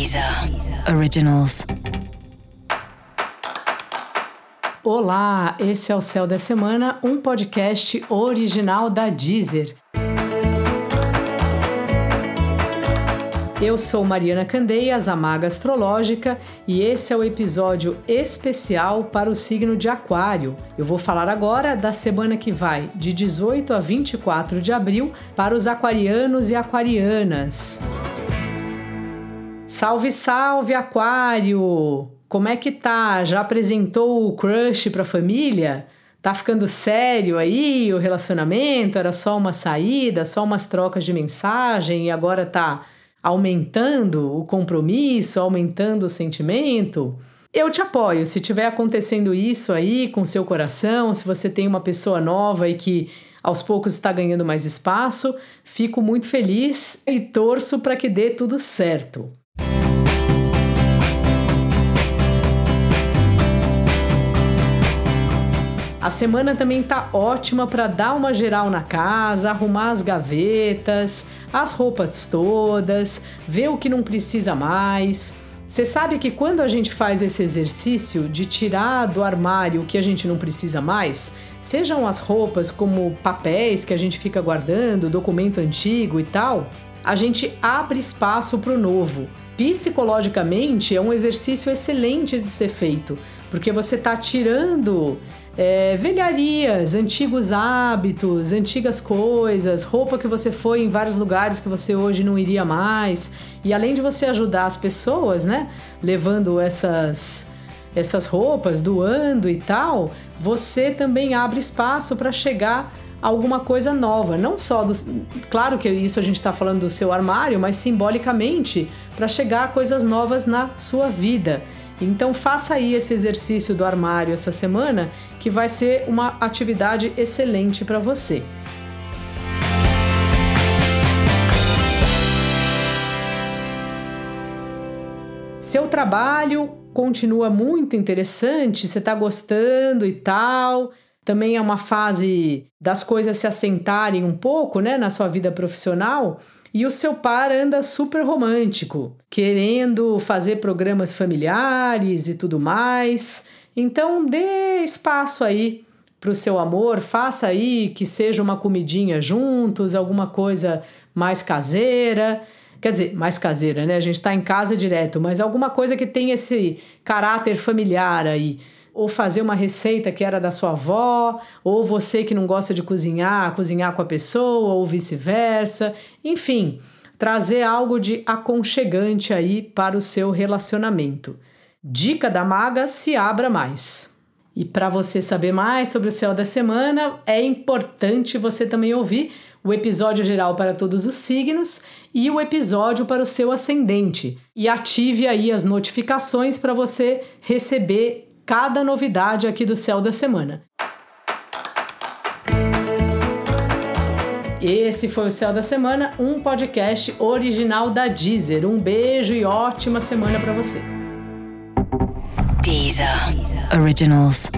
Deezer Originals. Olá, esse é o Céu da Semana, um podcast original da Deezer. Eu sou Mariana Candeias, a Maga Astrológica, e esse é o episódio especial para o signo de Aquário. Eu vou falar agora da semana que vai de 18 a 24 de abril para os aquarianos e aquarianas. Salve, salve, Aquário! Como é que tá? Já apresentou o crush pra família? Tá ficando sério aí o relacionamento? Era só uma saída, só umas trocas de mensagem e agora tá aumentando o compromisso, aumentando o sentimento? Eu te apoio. Se tiver acontecendo isso aí com seu coração, se você tem uma pessoa nova e que aos poucos está ganhando mais espaço, fico muito feliz e torço para que dê tudo certo. A semana também tá ótima para dar uma geral na casa, arrumar as gavetas, as roupas todas, ver o que não precisa mais. Você sabe que quando a gente faz esse exercício de tirar do armário o que a gente não precisa mais, sejam as roupas como papéis que a gente fica guardando, documento antigo e tal, a gente abre espaço para o novo. Psicologicamente é um exercício excelente de ser feito, porque você está tirando é, velharias, antigos hábitos, antigas coisas, roupa que você foi em vários lugares que você hoje não iria mais. E além de você ajudar as pessoas, né, levando essas essas roupas, doando e tal, você também abre espaço para chegar alguma coisa nova, não só do, claro que isso a gente está falando do seu armário, mas simbolicamente para chegar a coisas novas na sua vida. Então faça aí esse exercício do armário essa semana, que vai ser uma atividade excelente para você. Seu trabalho continua muito interessante, você está gostando e tal. Também é uma fase das coisas se assentarem um pouco, né, na sua vida profissional. E o seu par anda super romântico, querendo fazer programas familiares e tudo mais. Então dê espaço aí para o seu amor, faça aí que seja uma comidinha juntos, alguma coisa mais caseira. Quer dizer, mais caseira, né? A gente está em casa direto, mas alguma coisa que tenha esse caráter familiar aí ou fazer uma receita que era da sua avó, ou você que não gosta de cozinhar, cozinhar com a pessoa, ou vice-versa. Enfim, trazer algo de aconchegante aí para o seu relacionamento. Dica da maga: se abra mais. E para você saber mais sobre o céu da semana, é importante você também ouvir o episódio geral para todos os signos e o episódio para o seu ascendente. E ative aí as notificações para você receber cada novidade aqui do Céu da Semana. Esse foi o Céu da Semana, um podcast original da Deezer. Um beijo e ótima semana para você. Deezer. Originals.